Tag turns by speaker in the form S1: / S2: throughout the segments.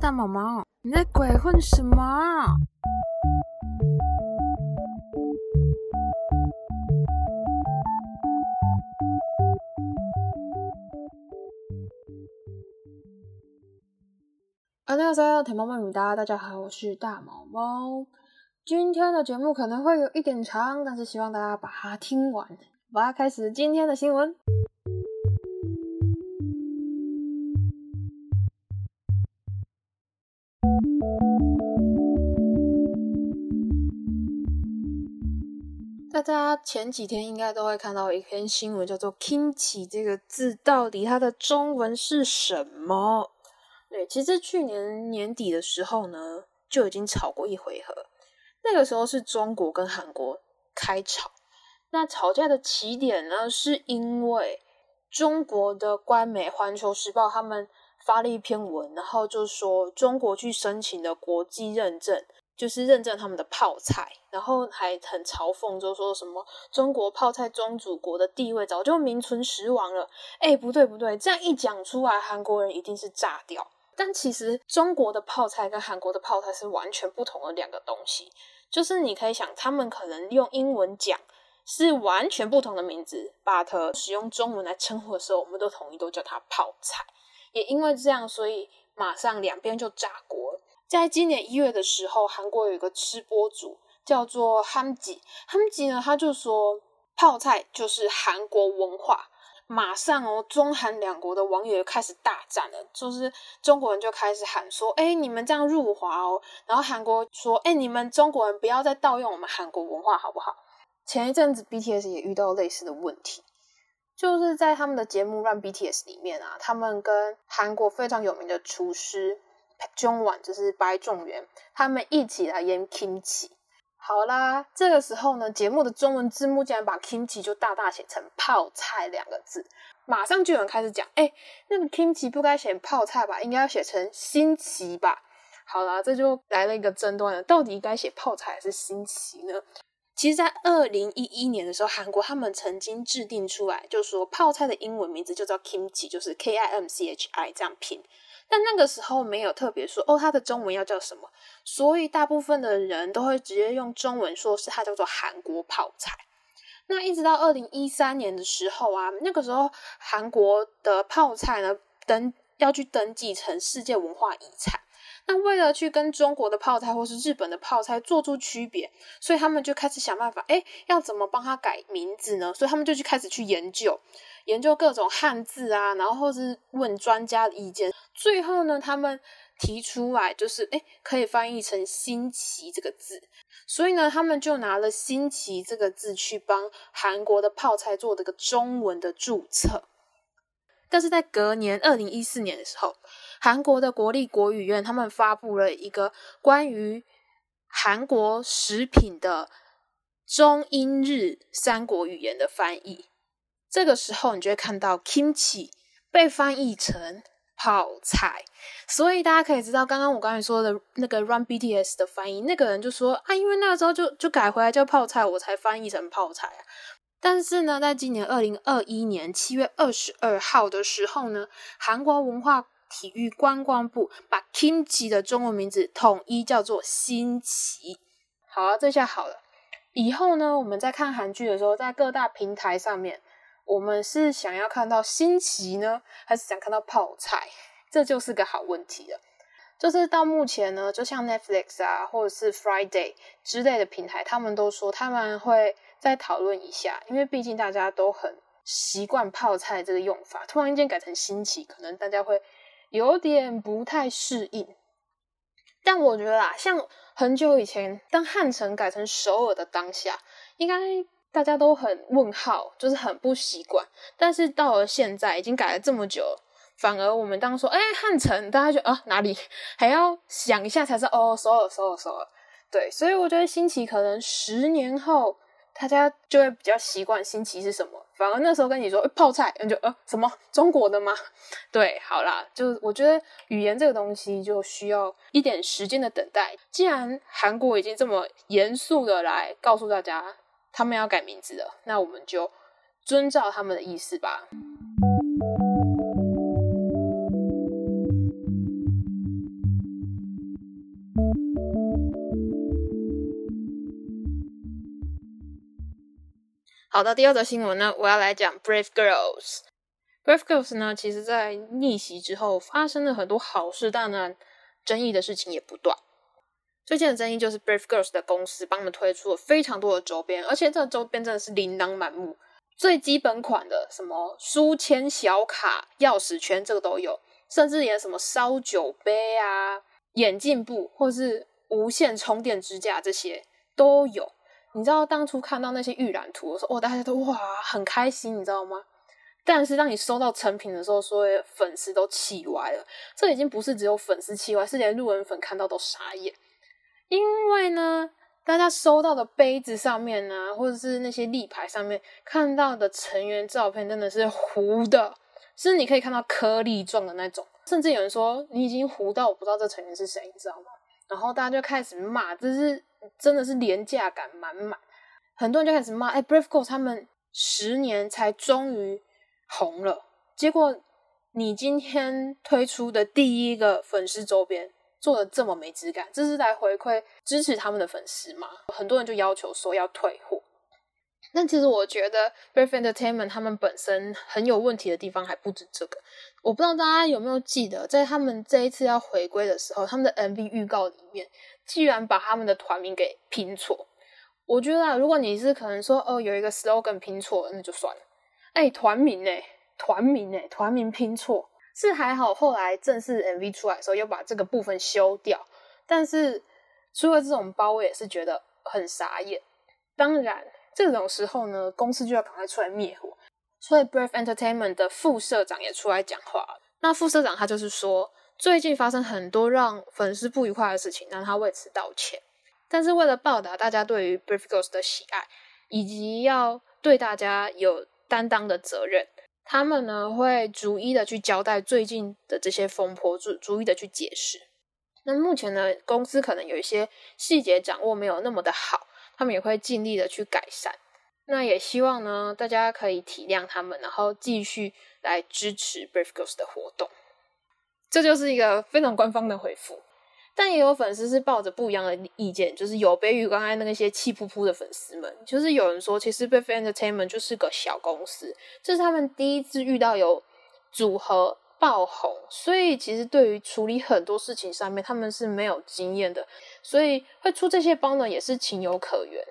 S1: 大毛毛，你在鬼混什么？大家好，甜毛毛雨哒，大家好，我是大毛毛。今天的节目可能会有一点长，但是希望大家把它听完。我要开始今天的新闻。大家前几天应该都会看到一篇新闻，叫做 “kimchi” 这个字，到底它的中文是什么？对，其实去年年底的时候呢，就已经吵过一回合。那个时候是中国跟韩国开吵，那吵架的起点呢，是因为中国的官媒《环球时报》他们发了一篇文，然后就说中国去申请的国际认证。就是认证他们的泡菜，然后还很嘲讽，就说什么中国泡菜宗主国的地位早就名存实亡了。哎，不对不对，这样一讲出来，韩国人一定是炸掉。但其实中国的泡菜跟韩国的泡菜是完全不同的两个东西。就是你可以想，他们可能用英文讲是完全不同的名字，but 使用中文来称呼的时候，我们都统一都叫它泡菜。也因为这样，所以马上两边就炸锅了。在今年一月的时候，韩国有一个吃播主叫做 Hamji，Hamji 呢，他就说泡菜就是韩国文化。马上哦，中韩两国的网友开始大战了，就是中国人就开始喊说：“哎，你们这样入华哦。”然后韩国说：“哎，你们中国人不要再盗用我们韩国文化，好不好？”前一阵子 BTS 也遇到类似的问题，就是在他们的节目《让 BTS》里面啊，他们跟韩国非常有名的厨师。中晚就是白仲元，他们一起来演 kimchi。好啦，这个时候呢，节目的中文字幕竟然把 kimchi 就大大写成泡菜两个字，马上就有人开始讲，哎，那个 kimchi 不该写泡菜吧，应该要写成新奇吧？好啦，这就来了一个争端了，到底该写泡菜还是新奇呢？其实，在二零一一年的时候，韩国他们曾经制定出来，就说泡菜的英文名字就叫 kimchi，就是 K I M C H I 这样拼。但那个时候没有特别说哦，它的中文要叫什么，所以大部分的人都会直接用中文说是它叫做韩国泡菜。那一直到二零一三年的时候啊，那个时候韩国的泡菜呢登要去登记成世界文化遗产。那为了去跟中国的泡菜或是日本的泡菜做出区别，所以他们就开始想办法，哎，要怎么帮他改名字呢？所以他们就去开始去研究。研究各种汉字啊，然后是问专家的意见，最后呢，他们提出来就是，哎，可以翻译成“新奇”这个字，所以呢，他们就拿了“新奇”这个字去帮韩国的泡菜做这个中文的注册。但是在隔年二零一四年的时候，韩国的国立国语院他们发布了一个关于韩国食品的中英日三国语言的翻译。这个时候，你就会看到 kimchi 被翻译成泡菜，所以大家可以知道，刚刚我刚才说的那个 Run BTS 的翻译，那个人就说啊，因为那个时候就就改回来叫泡菜，我才翻译成泡菜啊。但是呢，在今年二零二一年七月二十二号的时候呢，韩国文化体育观光部把 kimchi 的中文名字统一叫做新奇。好啊，这下好了，以后呢，我们在看韩剧的时候，在各大平台上面。我们是想要看到新奇呢，还是想看到泡菜？这就是个好问题了。就是到目前呢，就像 Netflix 啊，或者是 Friday 之类的平台，他们都说他们会再讨论一下，因为毕竟大家都很习惯泡菜这个用法，突然间改成新奇，可能大家会有点不太适应。但我觉得啊，像很久以前，当汉城改成首尔的当下，应该。大家都很问号，就是很不习惯。但是到了现在，已经改了这么久，反而我们当说，哎，汉城，大家就啊哪里还要想一下才是哦，首尔，首尔，首尔。对，所以我觉得新奇可能十年后，大家就会比较习惯新奇是什么。反而那时候跟你说泡菜，你就呃什么中国的吗？对，好啦，就是我觉得语言这个东西就需要一点时间的等待。既然韩国已经这么严肃的来告诉大家。他们要改名字了，那我们就遵照他们的意思吧。好的，第二则新闻呢，我要来讲 Brave Girls。Brave Girls 呢，其实在逆袭之后发生了很多好事，当然争议的事情也不断。最近的争议就是 Brave Girls 的公司帮他们推出了非常多的周边，而且这个周边真的是琳琅满目。最基本款的什么书签、小卡、钥匙圈，这个都有，甚至连什么烧酒杯啊、眼镜布，或是无线充电支架这些都有。你知道当初看到那些预览图的时候，哦，大家都哇很开心，你知道吗？但是当你收到成品的时候，所有粉丝都气歪了。这已经不是只有粉丝气歪，是连路人粉看到都傻眼。因为呢，大家收到的杯子上面呢，或者是那些立牌上面看到的成员照片，真的是糊的，是你可以看到颗粒状的那种。甚至有人说你已经糊到我不知道这成员是谁，你知道吗？然后大家就开始骂，这是。真的是廉价感满满，很多人就开始骂：“哎，Brave Girls 他们十年才终于红了，结果你今天推出的第一个粉丝周边做的这么没质感，这是来回馈支持他们的粉丝吗？”很多人就要求说要退货。但其实我觉得 Brave Entertainment 他们本身很有问题的地方还不止这个。我不知道大家有没有记得，在他们这一次要回归的时候，他们的 MV 预告里面。既然把他们的团名给拼错，我觉得啊，如果你是可能说哦有一个 slogan 拼错了，那就算了。哎，团名哎，团名哎，团名拼错是还好，后来正式 MV 出来的时候又把这个部分修掉。但是出了这种包，我也是觉得很傻眼。当然，这种时候呢，公司就要赶快出来灭火。所以 Brave Entertainment 的副社长也出来讲话。那副社长他就是说。最近发生很多让粉丝不愉快的事情，让他为此道歉。但是为了报答大家对于 Brave Girls 的喜爱，以及要对大家有担当的责任，他们呢会逐一的去交代最近的这些风波，逐逐一的去解释。那目前呢，公司可能有一些细节掌握没有那么的好，他们也会尽力的去改善。那也希望呢，大家可以体谅他们，然后继续来支持 Brave Girls 的活动。这就是一个非常官方的回复，但也有粉丝是抱着不一样的意见，就是有别于刚才那些气扑扑的粉丝们，就是有人说，其实 b e f Entertainment 就是个小公司，这是他们第一次遇到有组合爆红，所以其实对于处理很多事情上面，他们是没有经验的，所以会出这些包呢，也是情有可原。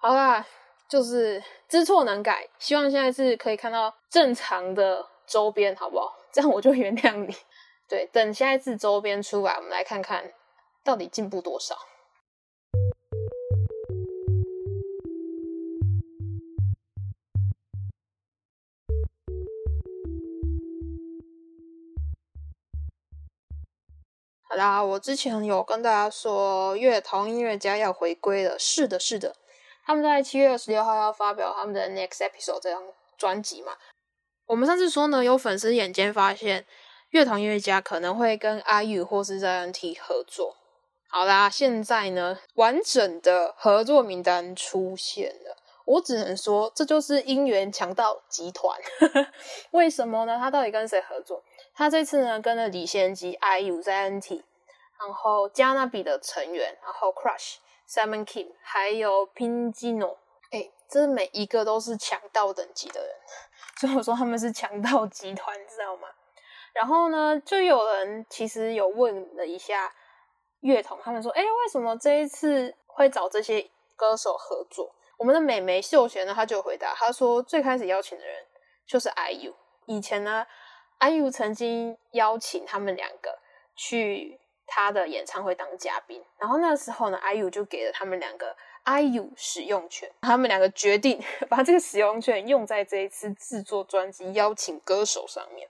S1: 好啦，就是知错能改，希望现在是可以看到正常的周边，好不好？这样我就原谅你。对，等下一次周边出来，我们来看看到底进步多少。好啦，我之前有跟大家说，乐童音乐家要回归了。是的，是的，他们在七月二十六号要发表他们的 Next Episode 这张专辑嘛。我们上次说呢，有粉丝眼尖发现，乐团音乐家可能会跟 IU 或是 ZNT 合作。好啦，现在呢，完整的合作名单出现了。我只能说，这就是音源强盗集团。为什么呢？他到底跟谁合作？他这次呢，跟了李贤基、IU、ZNT，然后加纳比的成员，然后 Crush、Simon Kim，还有 Pingino。哎，这每一个都是强盗等级的人。所以我说他们是强盗集团，知道吗？然后呢，就有人其实有问了一下乐童，他们说：“哎，为什么这一次会找这些歌手合作？”我们的美眉秀贤呢，他就回答他说：“最开始邀请的人就是 IU，以前呢，IU 曾经邀请他们两个去他的演唱会当嘉宾，然后那时候呢，IU 就给了他们两个。” IU 使用权，他们两个决定 把这个使用权用在这一次制作专辑、邀请歌手上面。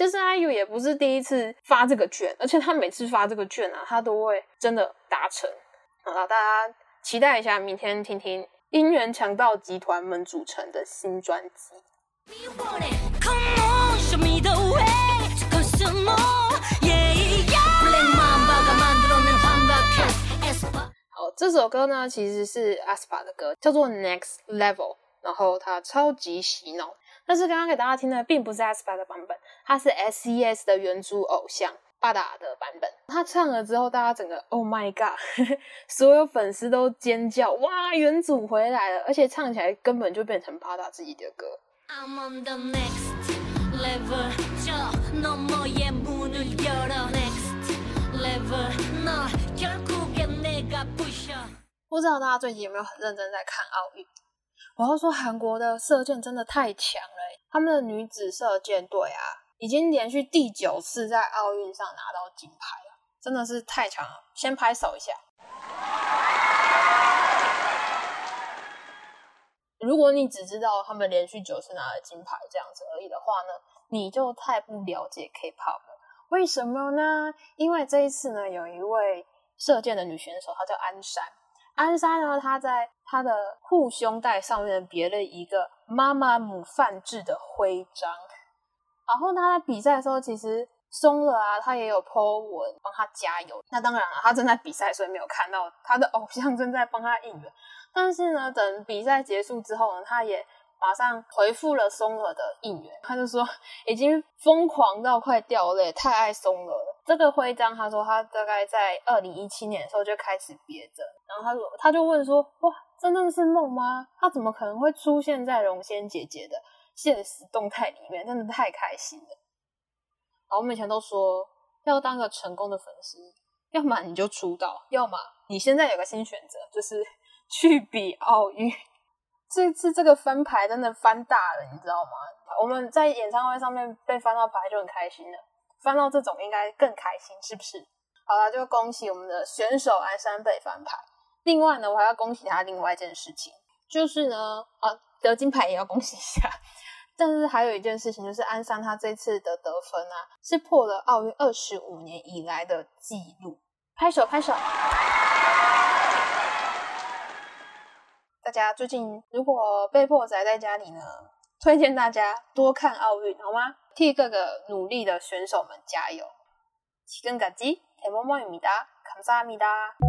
S1: 其实 IU 也不是第一次发这个券，而且他每次发这个券啊，他都会真的达成。好了，大家期待一下，明天听听音源强盗集团们组成的新专辑。好这首歌呢，其实是 Aspa 的歌，叫做 Next Level，然后它超级洗脑。但是刚刚给大家听的并不是 Aspa 的版本，它是 S E S 的原主偶像巴达的版本。他唱了之后，大家整个 Oh my God，所有粉丝都尖叫，哇，原主回来了！而且唱起来根本就变成巴达自己的歌。不知道大家最近有没有很认真在看奥运？我要说，韩国的射箭真的太强了，他们的女子射箭队啊，已经连续第九次在奥运上拿到金牌了，真的是太强了！先拍手一下。如果你只知道他们连续九次拿了金牌这样子而已的话呢，你就太不了解 K-pop 了。为什么呢？因为这一次呢，有一位射箭的女选手，她叫安山。安山呢，她在她的护胸带上面别了一个妈妈母范制的徽章。然后他在比赛的时候，其实松了啊，他也有 po 文帮他加油。那当然了，他正在比赛，所以没有看到他的 偶像正在帮他应援。但是呢，等比赛结束之后呢，他也。马上回复了松了的应援，他就说已经疯狂到快掉泪，太爱松了。这个徽章，他说他大概在二零一七年的时候就开始别着，然后他说他就问说，哇，真的是梦吗？他怎么可能会出现在荣仙姐姐的现实动态里面？真的太开心了。好，我们以前都说要当个成功的粉丝，要么你就出道，要么你现在有个新选择，就是 去比奥运。这次这个翻牌真的翻大了，你知道吗？我们在演唱会上面被翻到牌就很开心了，翻到这种应该更开心，是不是？好了，就恭喜我们的选手安山被翻牌。另外呢，我还要恭喜他另外一件事情，就是呢，啊，得金牌也要恭喜一下。但是还有一件事情，就是安山他这次的得分啊，是破了奥运二十五年以来的纪录，拍手拍手。大家最近如果被迫宅在家里呢，推荐大家多看奥运，好吗？替各个努力的选手们加油！七根嘎基，铁毛毛米达，감사합니 다。